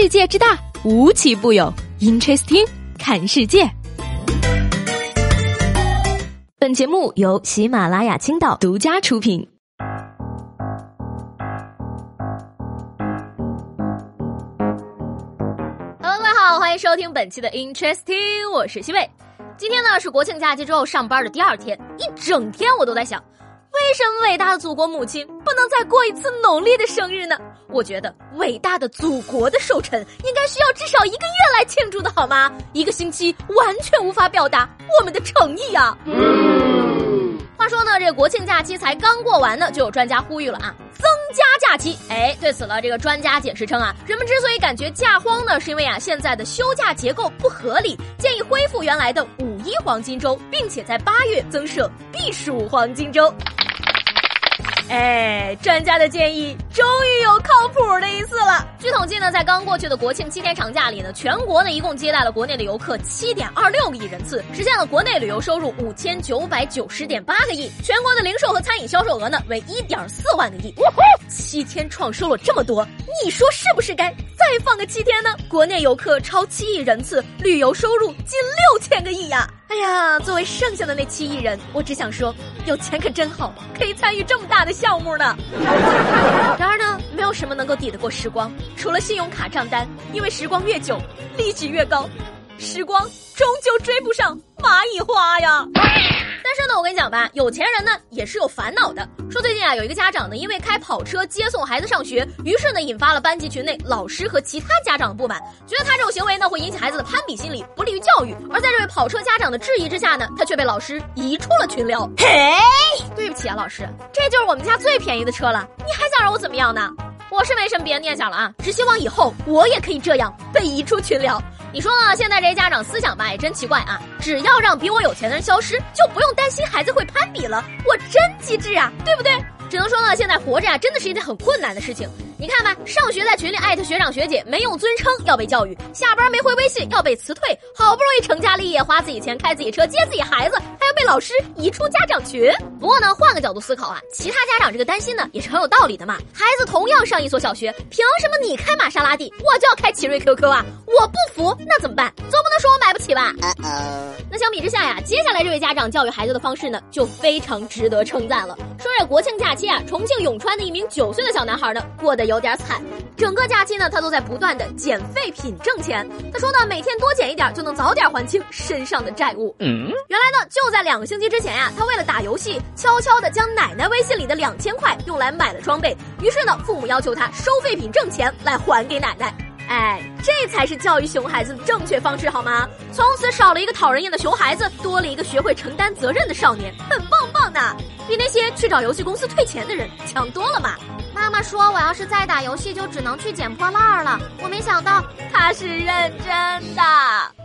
世界之大，无奇不有。Interesting，看世界。本节目由喜马拉雅青岛独家出品。Hello，各位好，欢迎收听本期的 Interesting，我是西贝。今天呢是国庆假期之后上班的第二天，一整天我都在想。为什么伟大的祖国母亲不能再过一次农历的生日呢？我觉得伟大的祖国的寿辰应该需要至少一个月来庆祝的好吗？一个星期完全无法表达我们的诚意啊。话说呢，这个国庆假期才刚过完呢，就有专家呼吁了啊，增加假期。哎，对此呢，这个专家解释称啊，人们之所以感觉假荒呢，是因为啊现在的休假结构不合理，建议恢复原来的五一黄金周，并且在八月增设避暑黄金周。哎，专家的建议终于有靠谱的一次了。据统计呢，在刚过去的国庆七天长假里呢，全国呢一共接待了国内的游客七点二六个亿人次，实现了国内旅游收入五千九百九十点八个亿，全国的零售和餐饮销售额呢为一点四万个亿。七天创收了这么多，你说是不是该再放个七天呢？国内游客超七亿人次，旅游收入近六千个亿呀！哎呀，作为剩下的那七亿人，我只想说，有钱可真好，可以参与这么大的项目呢。然而呢，没有什么能够抵得过时光，除了信用卡账单，因为时光越久，利息越高，时光终究追不上蚂蚁花呀。但是呢，我跟你讲吧，有钱人呢也是有烦恼的。说最近啊，有一个家长呢，因为开跑车接送孩子上学，于是呢引发了班级群内老师和其他家长的不满，觉得他这种行为呢会引起孩子的攀比心理，不利于教育。而在这位跑车家长的质疑之下呢，他却被老师移出了群聊。嘿，对不起啊，老师，这就是我们家最便宜的车了，你还想让我怎么样呢？我是没什么别的念想了啊，只希望以后我也可以这样被移出群聊。你说呢？现在这些家长思想吧也真奇怪啊！只要让比我有钱的人消失，就不用担心孩子会攀比了。我真机智啊，对不对？只能说呢，现在活着呀，真的是一件很困难的事情。你看吧，上学在群里艾特学长学姐，没用尊称要被教育；下班没回微信要被辞退；好不容易成家立业，花自己钱开自己车接自己孩子，还要被老师移出家长群。不过呢，换个角度思考啊，其他家长这个担心呢也是很有道理的嘛。孩子同样上一所小学，凭什么你开玛莎拉蒂，我就要开奇瑞 QQ 啊？我不服，那怎么办？总不能说我买不起吧？相比之下呀，接下来这位家长教育孩子的方式呢，就非常值得称赞了。说这国庆假期啊，重庆永川的一名九岁的小男孩呢，过得。有点惨，整个假期呢，他都在不断的捡废品挣钱。他说呢，每天多捡一点就能早点还清身上的债务。嗯，原来呢，就在两个星期之前呀，他为了打游戏，悄悄的将奶奶微信里的两千块用来买了装备。于是呢，父母要求他收废品挣钱来还给奶奶。哎，这才是教育熊孩子的正确方式好吗？从此少了一个讨人厌的熊孩子，多了一个学会承担责任的少年，很棒棒的，比那些去找游戏公司退钱的人强多了嘛。妈妈说：“我要是再打游戏，就只能去捡破烂了。”我没想到他是认真的。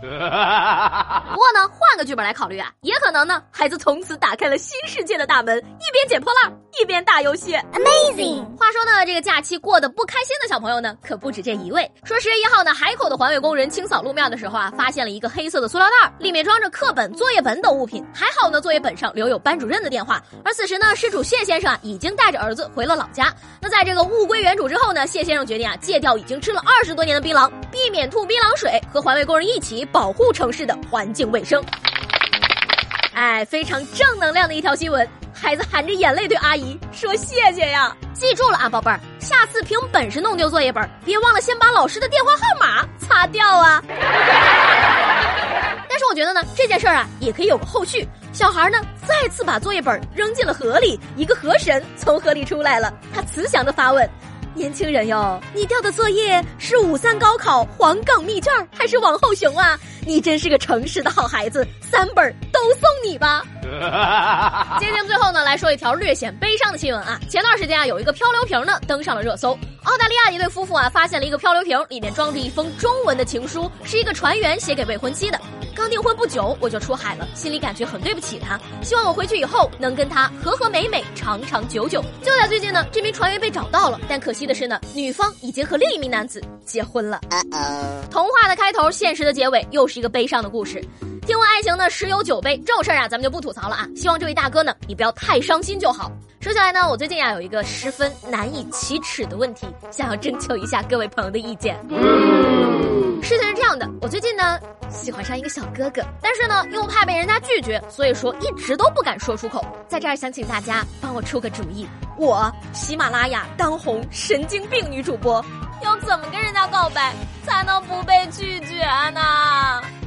不过呢，换个剧本来考虑啊，也可能呢，孩子从此打开了新世界的大门，一边捡破烂一边打游戏，Amazing。话说呢，这个假期过得不开心的小朋友呢，可不止这一位。说十月一号呢，海口的环卫工人清扫路面的时候啊，发现了一个黑色的塑料袋，里面装着课本、作业本等物品。还好呢，作业本上留有班主任的电话。而此时呢，失主谢先生啊，已经带着儿子回了老家。那在这个物归原主之后呢，谢先生决定啊戒掉已经吃了二十多年的槟榔，避免吐槟榔水，和环卫工人一起保护城市的环境卫生。哎，非常正能量的一条新闻。孩子含着眼泪对阿姨说谢谢呀，记住了啊，宝贝儿，下次凭本事弄丢作业本，别忘了先把老师的电话号码擦掉啊。但是我觉得呢，这件事儿啊也可以有个后续。小孩呢再次把作业本扔进了河里，一个河神从河里出来了，他慈祥的发问：“年轻人哟，你掉的作业是五三高考黄冈密卷还是王后雄啊？你真是个诚实的好孩子，三本都送你吧。”今天节目最后呢，来说一条略显悲伤的新闻啊。前段时间啊，有一个漂流瓶呢登上了热搜。澳大利亚一对夫妇啊，发现了一个漂流瓶，里面装着一封中文的情书，是一个船员写给未婚妻的。刚订婚不久我就出海了，心里感觉很对不起他，希望我回去以后能跟他和和美美，长长久久。就在最近呢，这名船员被找到了，但可惜的是呢，女方已经和另一名男子结婚了。童话的开头，现实的结尾，又是一个悲伤的故事。听闻爱情呢十有九悲，这种事儿啊咱们就不吐槽了啊。希望这位大哥呢你不要太伤心就好。说起来呢，我最近呀有一个十分难以启齿的问题，想要征求一下各位朋友的意见。事情是这样的，我最近呢喜欢上一个小哥哥，但是呢又怕被人家拒绝，所以说一直都不敢说出口。在这儿想请大家帮我出个主意，我喜马拉雅当红神经病女主播，要怎么跟人家告白才能不被拒绝呢？